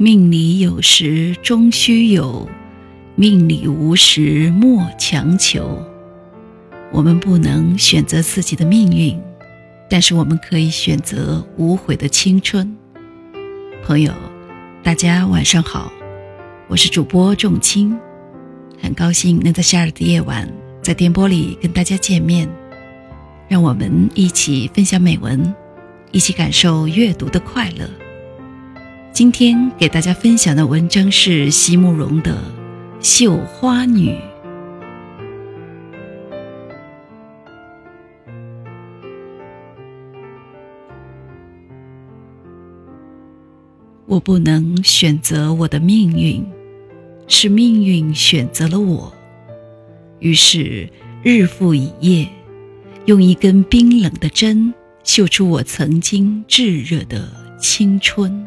命里有时终须有，命里无时莫强求。我们不能选择自己的命运，但是我们可以选择无悔的青春。朋友，大家晚上好，我是主播仲青，很高兴能在夏日的夜晚在电波里跟大家见面，让我们一起分享美文，一起感受阅读的快乐。今天给大家分享的文章是席慕容的《绣花女》。我不能选择我的命运，是命运选择了我。于是日复一夜，用一根冰冷的针绣出我曾经炙热的青春。